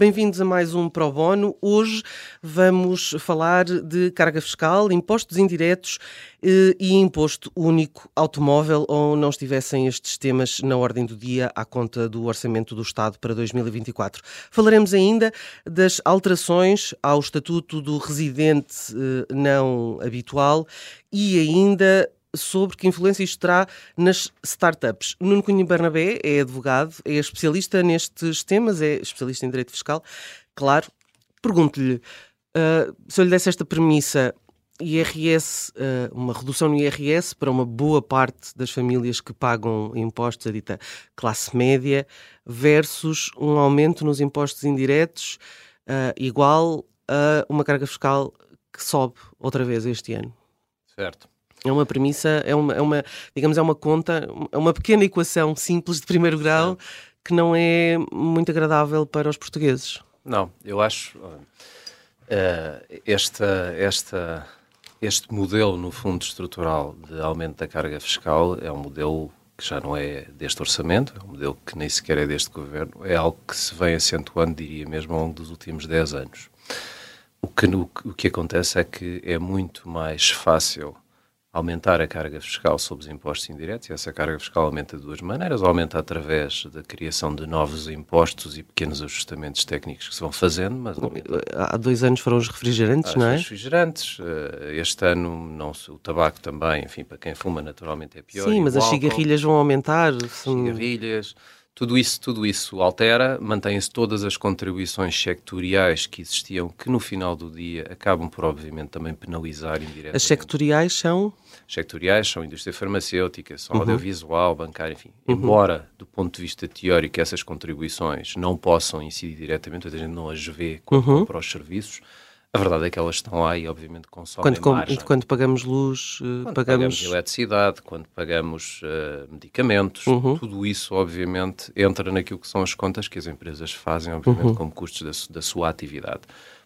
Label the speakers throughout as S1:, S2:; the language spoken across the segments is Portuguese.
S1: Bem-vindos a mais um Pro Bono. Hoje vamos falar de carga fiscal, impostos indiretos eh, e imposto único automóvel, ou não estivessem estes temas na ordem do dia à conta do Orçamento do Estado para 2024. Falaremos ainda das alterações ao Estatuto do Residente eh, Não Habitual e ainda sobre que influência isto terá nas startups. Nuno Cunha Bernabé é advogado, é especialista nestes temas, é especialista em direito fiscal. Claro, pergunto-lhe, uh, se eu lhe desse esta premissa, IRS, uh, uma redução no IRS para uma boa parte das famílias que pagam impostos, a dita classe média, versus um aumento nos impostos indiretos uh, igual a uma carga fiscal que sobe outra vez este ano.
S2: Certo.
S1: É uma premissa, é uma, é uma, digamos, é uma conta, é uma pequena equação simples de primeiro grau que não é muito agradável para os portugueses.
S2: Não, eu acho uh, esta, esta, este modelo, no fundo estrutural de aumento da carga fiscal é um modelo que já não é deste orçamento, é um modelo que nem sequer é deste governo, é algo que se vem acentuando, diria mesmo, ao longo dos últimos 10 anos. O que, o, o que acontece é que é muito mais fácil aumentar a carga fiscal sobre os impostos indiretos, e essa carga fiscal aumenta de duas maneiras, aumenta através da criação de novos impostos e pequenos ajustamentos técnicos que se vão fazendo, mas...
S1: Há dois anos foram os refrigerantes, não é?
S2: Os refrigerantes, eh, este ano não, o tabaco também, enfim, para quem fuma naturalmente é pior.
S1: Sim, mas as cigarrilhas vão aumentar.
S2: Cigarrilhas... Tudo isso, tudo isso altera, mantêm-se todas as contribuições sectoriais que existiam, que no final do dia acabam por, obviamente, também penalizar indiretamente.
S1: As sectoriais são?
S2: Sectoriais são indústria farmacêutica, são uhum. audiovisual, bancária, enfim. Uhum. Embora, do ponto de vista teórico, essas contribuições não possam incidir diretamente, a gente não as vê uhum. para os serviços, a verdade é que elas estão lá e, obviamente, consomem
S1: quando,
S2: margem.
S1: Quando pagamos luz, uh,
S2: quando
S1: pagamos...
S2: pagamos... eletricidade, quando pagamos uh, medicamentos, uhum. tudo isso, obviamente, entra naquilo que são as contas que as empresas fazem, obviamente, uhum. como custos da, da, sua atividade.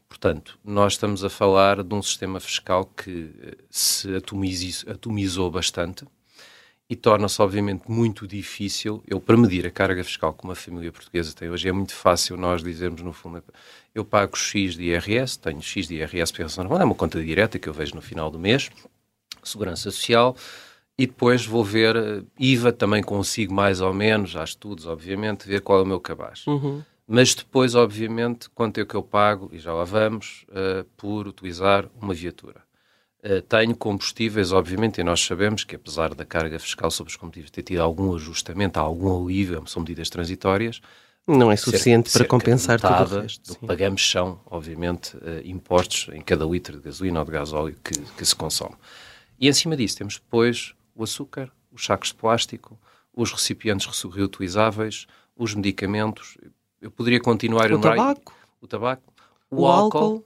S2: Portanto, nós estamos a falar de um sistema fiscal que eh, se atomizou bastante, e torna-se, obviamente, muito difícil. Eu, para medir a carga fiscal que uma família portuguesa tem hoje, é muito fácil nós dizermos, no fundo, eu pago X de IRS, tenho X de IRS pensando, é uma conta direta que eu vejo no final do mês, Segurança Social, e depois vou ver eh, IVA, também consigo mais ou menos, há estudos, obviamente, ver qual é o meu cabaz. Uhum. Mas depois, obviamente, quanto é que eu pago, e já lá vamos, uh, por utilizar uma viatura. Uh, tenho combustíveis, obviamente, e nós sabemos que apesar da carga fiscal sobre os combustíveis ter tido algum ajustamento, algum alívio, são medidas transitórias,
S1: não é suficiente cerca, para compensar tudo o resto.
S2: Que pagamos são, obviamente, uh, impostos em cada litro de gasolina ou de gasóleo que, que se consome. E, acima disso, temos depois o açúcar, os sacos de plástico, os recipientes reutilizáveis, os medicamentos. Eu poderia continuar
S1: O tabaco.
S2: O tabaco.
S1: O, o álcool, álcool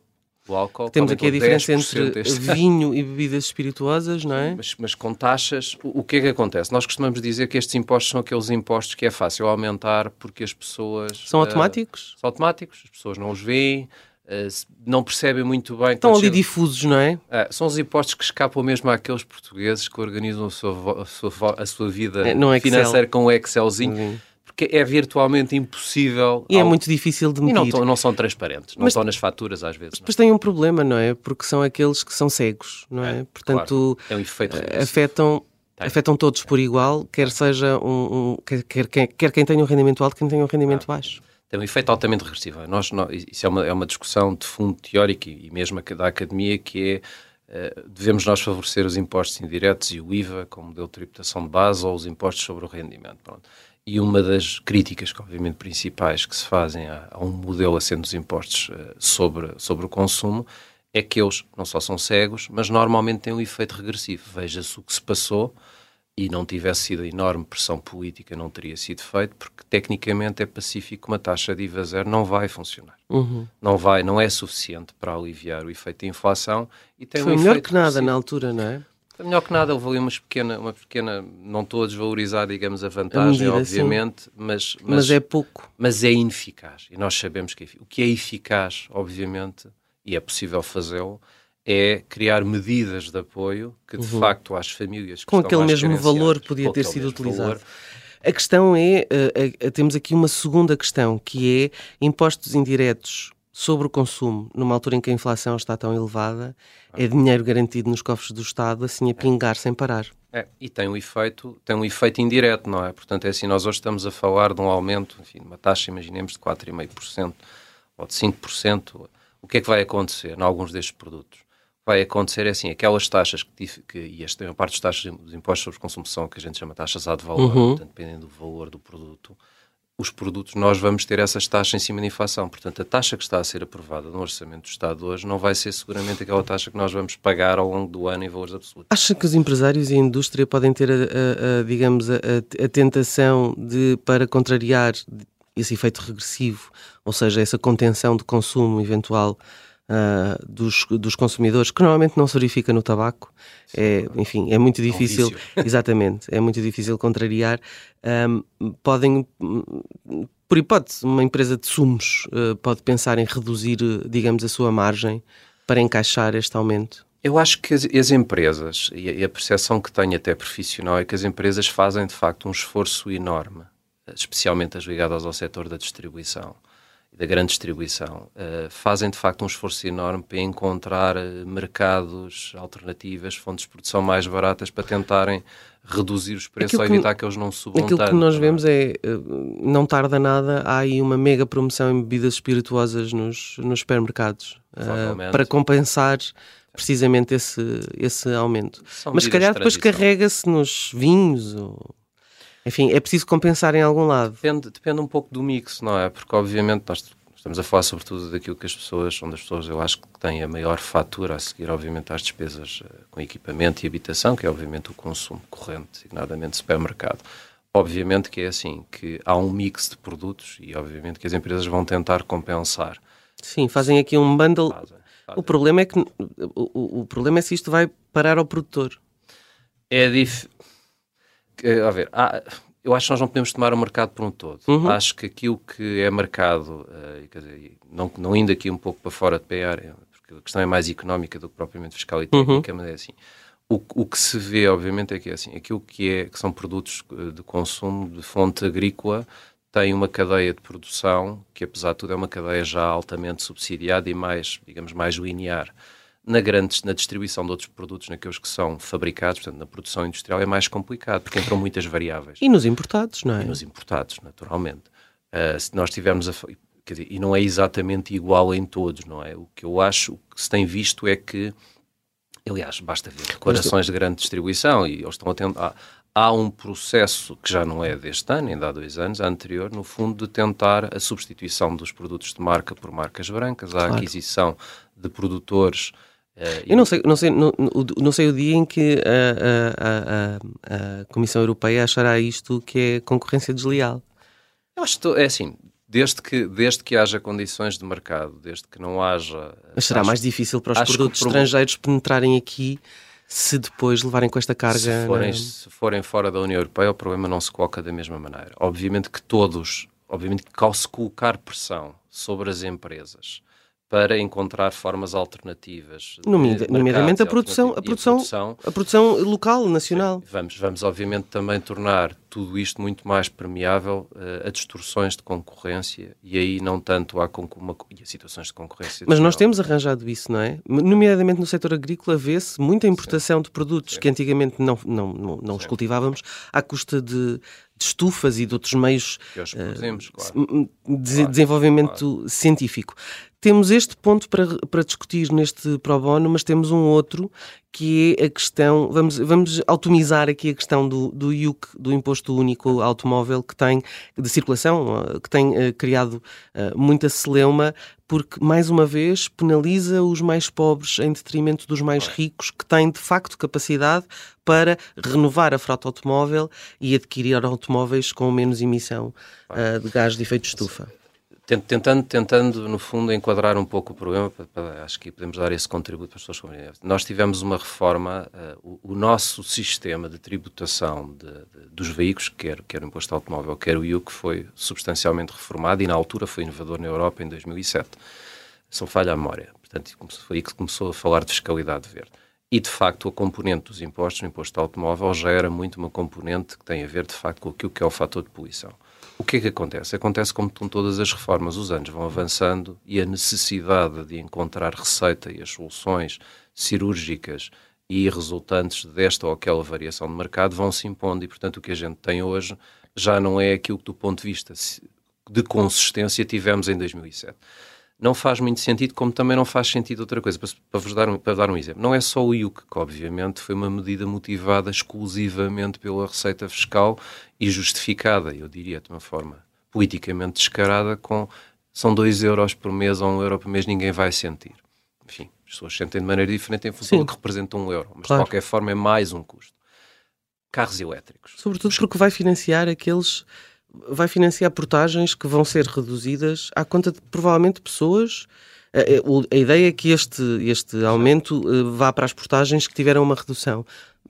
S2: álcool.
S1: Temos aqui a diferença entre vinho e bebidas espirituosas, não é?
S2: Mas, mas com taxas, o, o, que é que acontece? Nós costumamos dizer que estes impostos são aqueles impostos que é fácil aumentar porque as pessoas.
S1: São uh, automáticos?
S2: São automáticos, as pessoas não os veem. Uh, não percebem muito bem.
S1: Estão ali chega... difusos, não é?
S2: Uh, são os impostos que escapam mesmo àqueles portugueses que organizam a sua, a sua, a sua vida é, financeira com o Excelzinho. Uhum é virtualmente impossível.
S1: E ao... é muito difícil de medir.
S2: E não, não são transparentes, não mas, estão nas faturas às vezes.
S1: Mas tem um problema, não é? Porque são aqueles que são cegos, não é? é Portanto,
S2: claro. é um efeito
S1: eh, afetam, afetam todos por igual, quer seja um, um quer, quer, quer, quem tenha um rendimento alto, quem tenha um rendimento ah. baixo
S2: tem um efeito altamente regressivo. Nós, nós, isso é uma, é uma discussão de fundo teórico e mesmo da academia que é devemos nós favorecer os impostos indiretos e o IVA como modelo de tributação de base ou os impostos sobre o rendimento. Pronto. E uma das críticas, obviamente, principais que se fazem a, a um modelo assento dos impostos uh, sobre, sobre o consumo é que eles não só são cegos, mas normalmente têm um efeito regressivo. Veja-se o que se passou e não tivesse sido a enorme pressão política, não teria sido feito, porque tecnicamente é pacífico uma taxa de IVA zero não vai funcionar. Uhum. Não vai, não é suficiente para aliviar o efeito da inflação.
S1: E tem Foi um melhor que nada na altura, não é?
S2: Melhor que nada, houve ali uma pequena, uma pequena não estou a desvalorizar, digamos, a vantagem, a medida, obviamente, mas,
S1: mas, mas, é pouco.
S2: Mas é ineficaz. E nós sabemos que é, o que é eficaz, obviamente, e é possível fazê-lo, é criar medidas de apoio que, de uhum. facto, às famílias
S1: com aquele mesmo valor podia ter sido utilizado. Valor, a questão é, uh, uh, temos aqui uma segunda questão, que é impostos indiretos sobre o consumo, numa altura em que a inflação está tão elevada, é dinheiro garantido nos cofres do Estado, assim a pingar sem parar.
S2: É, e tem um efeito, tem um efeito indireto, não é? Portanto, é assim, nós hoje estamos a falar de um aumento, enfim, uma taxa, imaginemos, de 4,5% ou de 5%. O que é que vai acontecer em alguns destes produtos? Vai acontecer é assim, aquelas taxas que, que e esta é uma parte das taxas dos impostos sobre consumo que a gente chama taxas ad valor, uhum. portanto, dependendo do valor do produto, os produtos nós vamos ter essas taxas em cima da inflação. Portanto, a taxa que está a ser aprovada no Orçamento do Estado hoje não vai ser seguramente aquela taxa que nós vamos pagar ao longo do ano em valores absolutos.
S1: Acha que os empresários e a indústria podem ter, a, a, a digamos, a, a, tentação de, para contrariar esse efeito regressivo, ou seja, essa contenção de consumo eventual, uh, dos, dos consumidores, que normalmente não se verifica no tabaco. É, enfim, é muito difícil, é um exatamente, é muito difícil contrariar. Um, podem, por hipótese, uma empresa de sumos uh, pode pensar em reduzir, digamos, a sua margem para encaixar este aumento?
S2: Eu acho que as, as empresas, e a, a percepção que tenho até profissional, é que as empresas fazem de facto um esforço enorme, especialmente as ligadas ao setor da distribuição da grande distribuição, uh, fazem de facto um esforço enorme para encontrar uh, mercados, alternativas, fontes de produção mais baratas para tentarem reduzir os preços aquilo ou evitar que, que eles não subam
S1: Aquilo
S2: tanto,
S1: que nós é? vemos é, uh, não tarda nada, há aí uma mega promoção em bebidas espirituosas nos, nos supermercados para compensar precisamente esse, esse aumento. São Mas se calhar depois carrega-se nos vinhos ou enfim, é preciso compensar em algum lado.
S2: Depende, depende um pouco do mix, não é? Porque, obviamente, nós estamos a falar sobretudo daquilo que as pessoas, onde as pessoas, eu acho que têm a maior fatura a seguir, obviamente, às despesas uh, com equipamento e habitação, que é, obviamente, o consumo corrente, designadamente supermercado. Obviamente que é assim, que há um mix de produtos e, obviamente, que as empresas vão tentar compensar.
S1: Sim, fazem aqui um bundle. Fazem, fazem. O problema é que o, o, problema é se isto vai parar ao produtor.
S2: É difícil a ver, há, eu acho que nós não podemos tomar o mercado por um todo. Uhum. Acho que aquilo que é marcado, uh, quer dizer, não, não indo aqui um pouco para fora de PR, porque a questão é mais económica do que propriamente fiscal e uhum. técnica, uhum. mas é assim. O, o que se vê, obviamente, é que é assim, aquilo que, é, que são produtos eh, de consumo de fonte agrícola tem uma cadeia de produção que, apesar de tudo, é uma cadeia já altamente subsidiada e mais, digamos, mais linear na, grande, na distribuição de outros produtos, naqueles que são fabricados, portanto, na produção industrial, é mais complicado, porque entram muitas variáveis.
S1: E nos importados, não é?
S2: E nos importados, naturalmente. Uh, se nós tivermos a. Dizer, e não é exatamente igual em todos, não é? O que eu acho, o que se tem visto é que. Aliás, basta ver declarações de grande distribuição e eles estão atento. Há, há um processo que já não é deste ano, ainda há dois anos, anterior, no fundo, de tentar a substituição dos produtos de marca por marcas brancas, a claro. aquisição de produtores
S1: Uh, eu não sei, não, sei, não, não sei o dia em que a, a, a, a, Comissão Europeia achará isto que é concorrência desleal.
S2: Eu acho que é assim, desde que, desde que haja condições de mercado, desde que não haja.
S1: Mas será acho, mais difícil para os produtos estrangeiros penetrarem aqui se depois levarem com esta carga. Se
S2: forem, se forem fora da União Europeia, o problema não se coloca da mesma maneira. Obviamente que todos, obviamente que ao se colocar pressão sobre as empresas para encontrar formas alternativas.
S1: Nomeadamente a produção, a produção, a produção, a produção local, nacional.
S2: Vamos, vamos, obviamente, também tornar tudo isto muito mais permeável uh, a distorções de concorrência e aí não tanto há uma, e a situações de concorrência.
S1: Mas nós temos arranjado isso, não é? Nomeadamente no setor agrícola vê-se muita importação Sim. de produtos Sim. que antigamente não, não, não, não os cultivávamos à custa de, de estufas e de outros meios
S2: uh, claro.
S1: de claro, desenvolvimento claro. científico. Temos este ponto para, para discutir neste pro bono, mas temos um outro que é a questão, vamos, vamos automizar aqui a questão do, do IUC, do Imposto Único Automóvel, que tem, de circulação, que tem uh, criado uh, muita celeuma, porque, mais uma vez, penaliza os mais pobres em detrimento dos mais ricos, que têm, de facto, capacidade para renovar a frota automóvel e adquirir automóveis com menos emissão uh, de gás de efeito de estufa
S2: Tentando, tentando, no fundo, enquadrar um pouco o problema, acho que podemos dar esse contributo para as pessoas compreenderem. Nós tivemos uma reforma, uh, o, o, nosso sistema de tributação de, de, dos veículos, quer, quer o imposto automóvel, quer o IUC, foi substancialmente reformado e, na altura, foi inovador na Europa em 2007. São falha a memória. Portanto, foi aí que começou a falar de fiscalidade verde. E, de facto, a componente dos impostos, no imposto automóvel, já era muito uma componente que tem a ver, de facto, com aquilo que é o fator de poluição. O que é que acontece? Acontece como com todas as reformas, os anos vão avançando e a necessidade de encontrar receita e as soluções cirúrgicas e resultantes desta ou aquela variação de mercado vão se impondo e, portanto, o que a gente tem hoje já não é aquilo que, do ponto de vista de consistência, tivemos em 2007 não faz muito sentido, como também não faz sentido outra coisa. Para, para vos dar um, para dar um exemplo, não é só o IUC, que obviamente foi uma medida motivada exclusivamente pela receita fiscal e justificada, eu diria de uma forma politicamente descarada, com são 2 euros por mês ou 1 um euro por mês, ninguém vai sentir. Enfim, as pessoas sentem de maneira diferente em função Sim. do que representa um euro, mas claro. de qualquer forma é mais um custo. Carros elétricos.
S1: Sobretudo porque vai financiar aqueles vai financiar portagens que vão ser reduzidas à conta de provavelmente pessoas. A, a, a ideia é que este, este aumento uh, vá para as portagens que tiveram uma redução.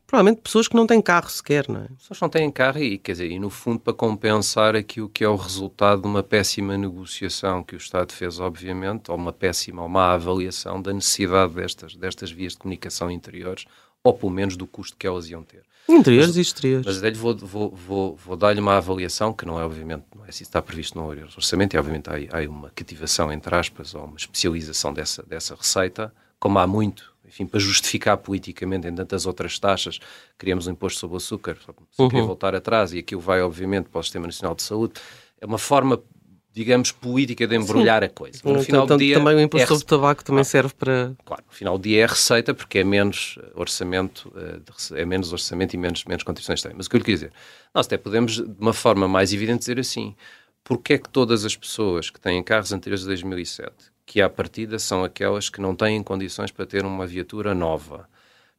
S1: Provavelmente pessoas que não têm carro sequer, não é?
S2: Pessoas que não têm carro e, quer dizer, e no fundo para compensar aquilo que é o resultado de uma péssima negociação que o Estado fez, obviamente, ou uma péssima ou má avaliação da necessidade destas, destas vias de comunicação interiores, ou pelo menos do custo que elas iam ter.
S1: Interiores e exteriores.
S2: Mas vou, vou, vou, vou dar-lhe uma avaliação que não é, obviamente, não é assim está previsto no orçamento, e obviamente há, há uma cativação, entre aspas, ou uma especialização dessa, dessa receita, como há muito, enfim, para justificar politicamente em tantas outras taxas, criamos um imposto sobre o açúcar, se uhum. queria voltar atrás, e aquilo vai, obviamente, para o Sistema Nacional de Saúde, é uma forma digamos, política de embrulhar Sim. a coisa.
S1: no final do dia, também o imposto é sobre tabaco também serve para...
S2: Claro, no final do dia é receita porque é menos orçamento, eh, é menos orçamento e menos, menos contribuições tem. Mas o que eu lhe queria dizer, nós até podemos, de uma forma mais evidente, dizer assim, porque é que todas as pessoas que têm carros anteriores a 2007, que à partida são aquelas que não têm condições para ter uma viatura nova,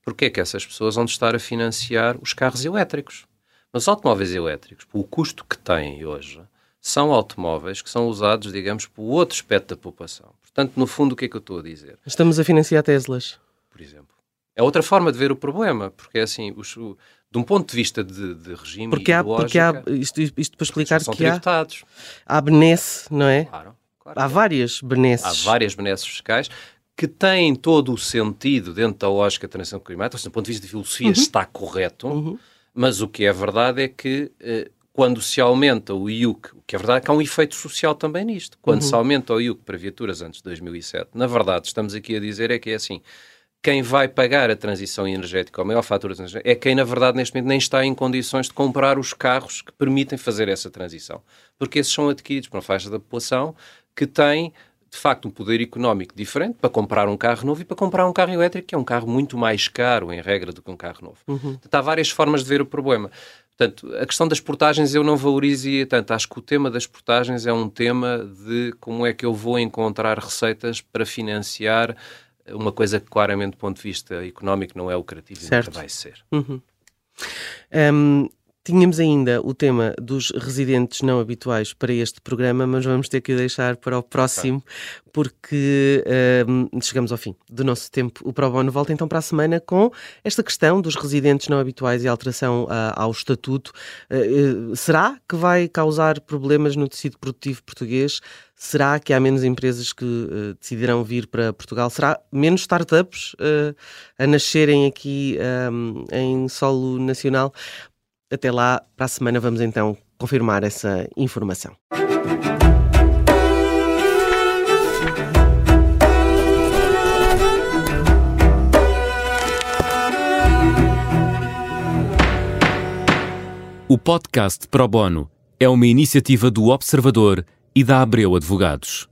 S2: porque é que essas pessoas vão estar a financiar os carros elétricos? Mas os automóveis elétricos, pelo custo que têm hoje, são automóveis que são usados, digamos, por outro aspecto da população. Portanto, no fundo, o que é que eu estou a dizer?
S1: Estamos a financiar Teslas.
S2: Por exemplo. É outra forma de ver o problema, porque é assim, os, o, de um ponto de vista de, de regime
S1: porque há, porque há isto, isto para explicar que tributados. há, há benesse, não é? Claro, claro. Há várias benesses.
S2: Há várias benesses fiscais que têm todo o sentido dentro da lógica da transição climática, do ponto de vista de filosofia uhum. está correto, uhum. mas o que é verdade é que eh, quando se aumenta o IUC, o que é verdade que há um efeito social também nisto, quando uhum. se aumenta o IUC para viaturas antes de 2007, na verdade estamos aqui a dizer é que é assim, quem vai pagar a transição energética, ou a maior fatura é quem, na verdade, neste momento nem está em condições de comprar os carros que permitem fazer essa transição. Porque esses são adquiridos por uma faixa da população que tem, de facto, um poder económico diferente para comprar um carro novo e para comprar um carro elétrico, que é um carro muito mais caro, em regra, do que um carro novo. Uhum. Há várias formas de ver o problema. Portanto, a questão das portagens eu não valorizaria tanto. Acho que o tema das portagens é um tema de como é que eu vou encontrar receitas para financiar uma coisa que claramente do ponto de vista económico não é lucrativo e nunca vai ser.
S1: Uhum. Um, Tínhamos ainda o tema dos residentes não habituais para este programa, mas vamos ter que o deixar para o próximo, porque uh, chegamos ao fim do nosso tempo. O Pro Bono volta então para a semana com esta questão dos residentes não habituais e alteração uh, ao estatuto. Uh, será que vai causar problemas no tecido produtivo português? Será que há menos empresas que uh, decidirão vir para Portugal? Será menos startups uh, a nascerem aqui um, em solo nacional? Até lá, para a semana, vamos então confirmar essa informação.
S3: O podcast Pro Bono é uma iniciativa do Observador e da Abreu Advogados.